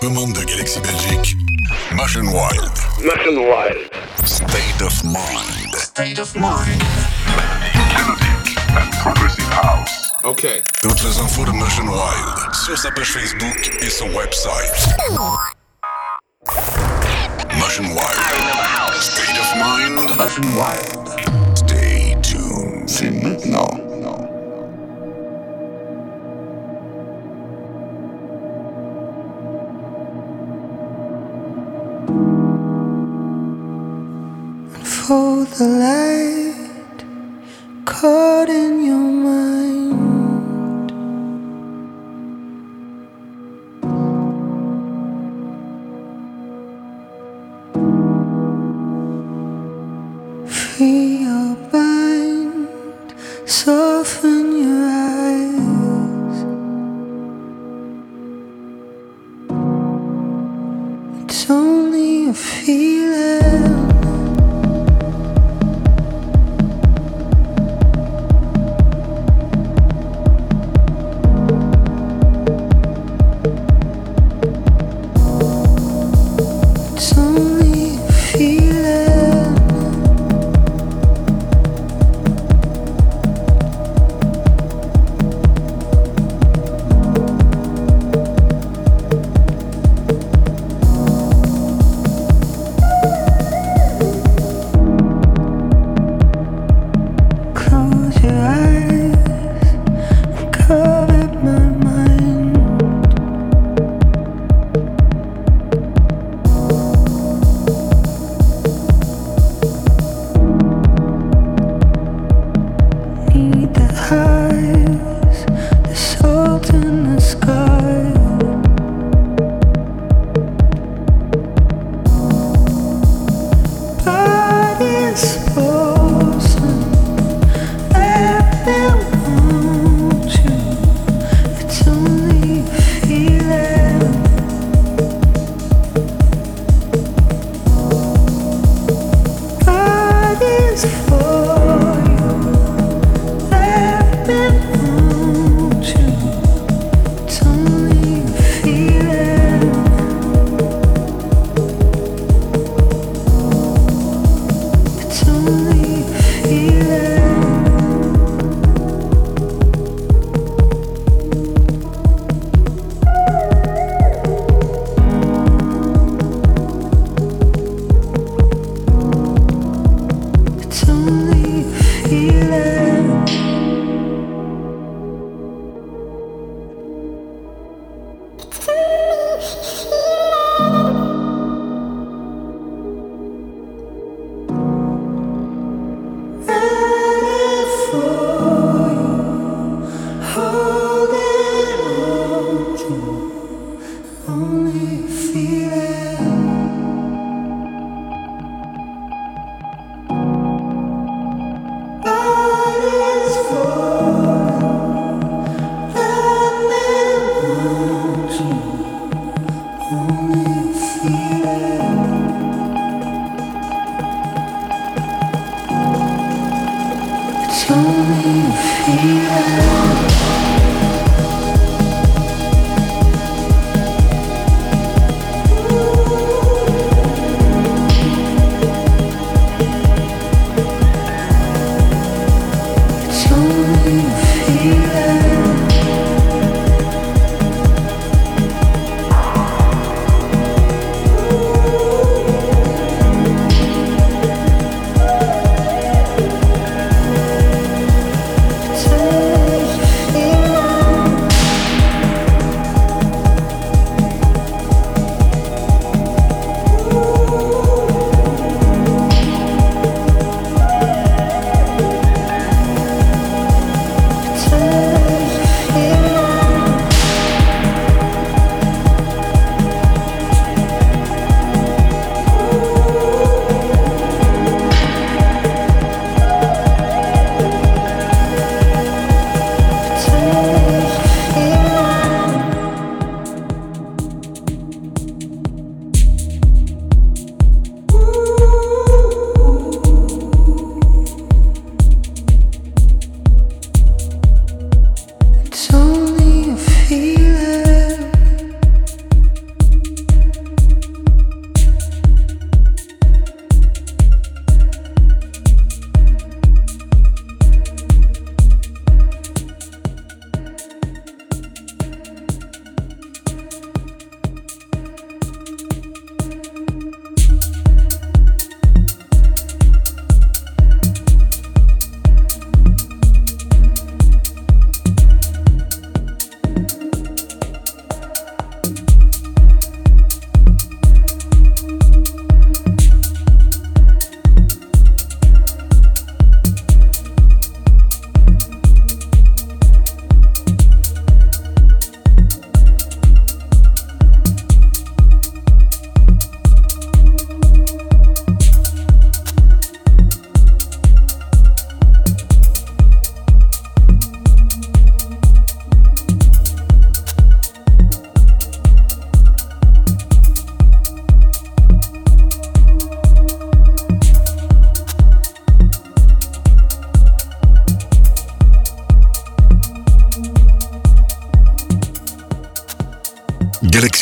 Commande de Galaxy Belgique. Machine Wild. Machine Wild. State of Mind. State of Mind. Melodic and Progressive House. OK. Toutes les infos de Machine Wild sur sa page Facebook et son website. Machine Wild. State of Mind. Machine Wild. Stay tuned. The light caught in your mind.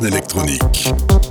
Électronique.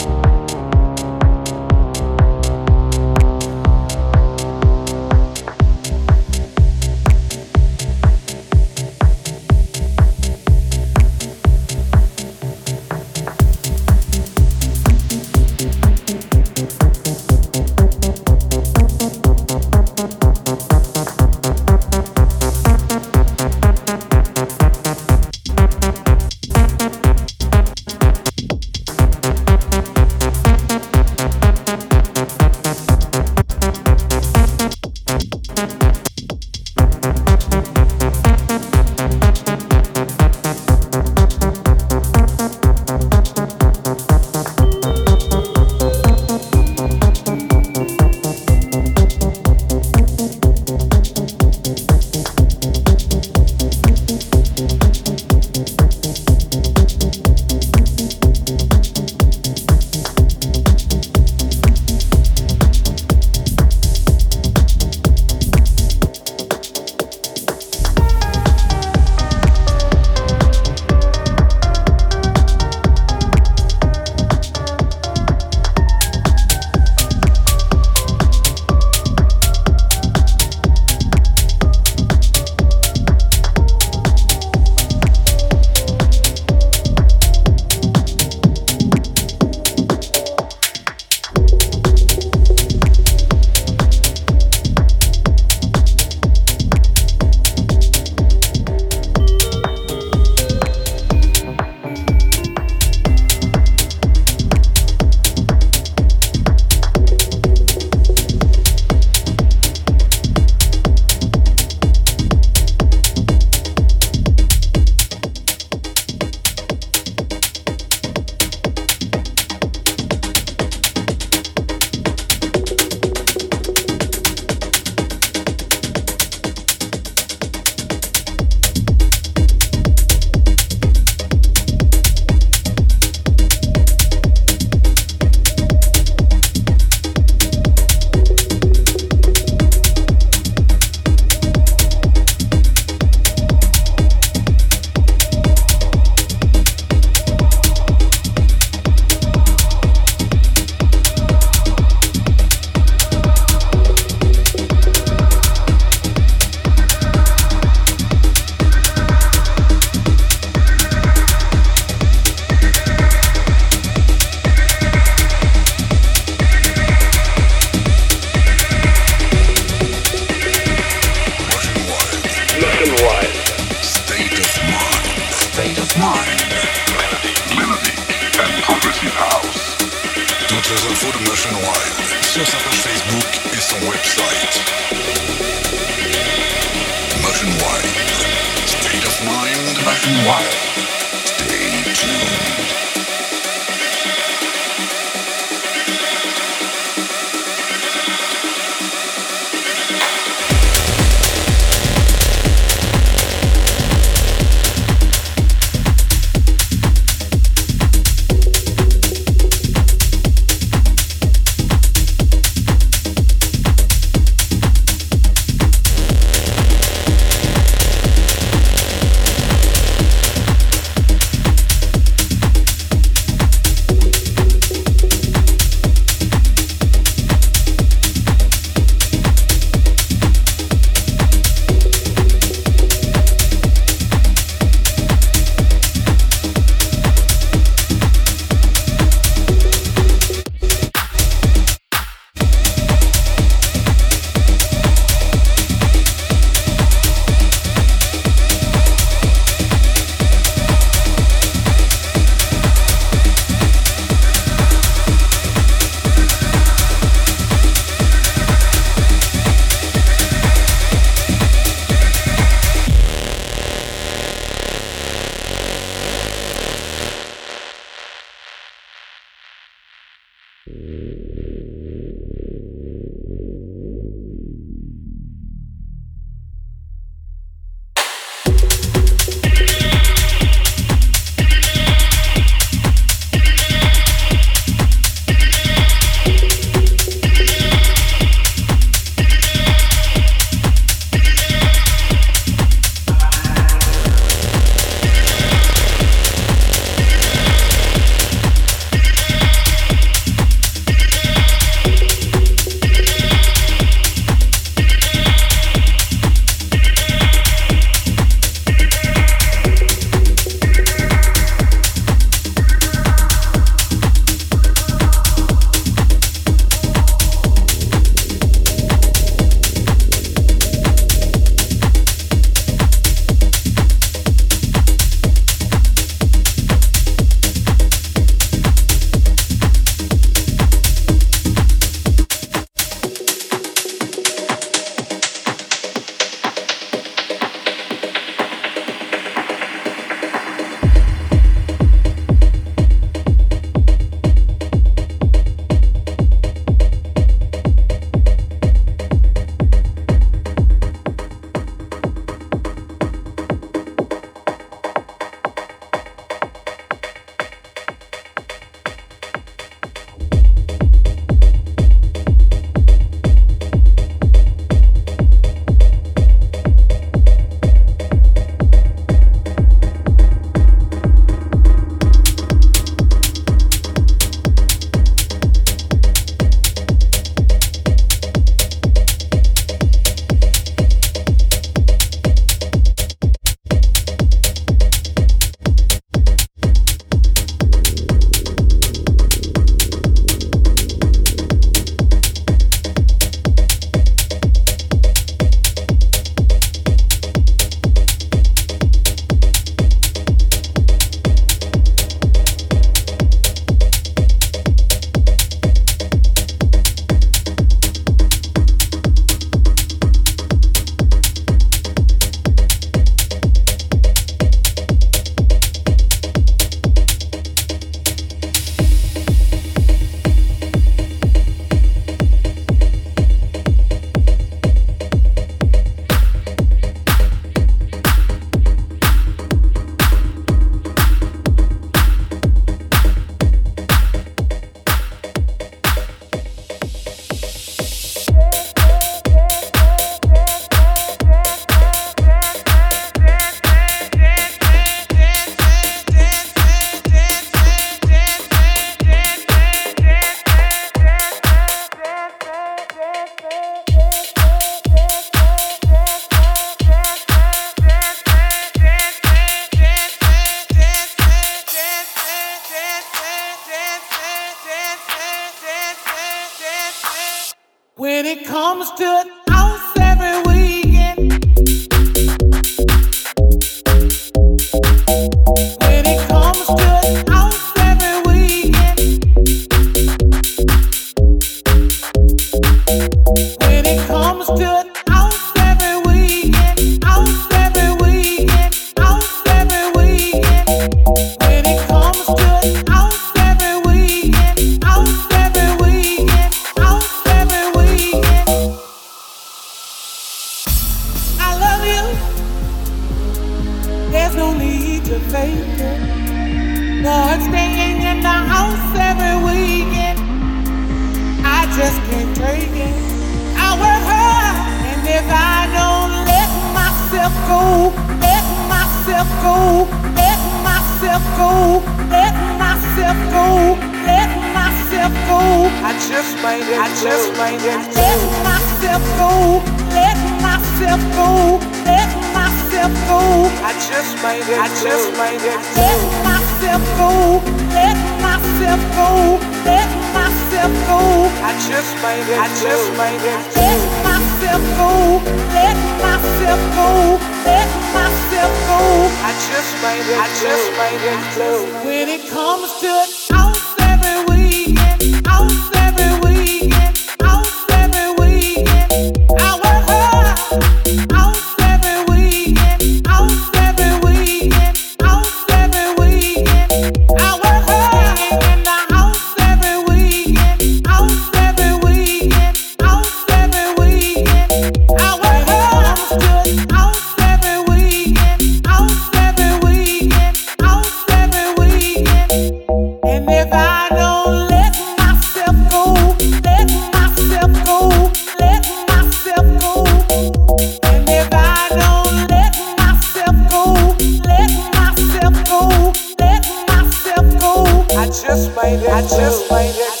just made it. I just made it.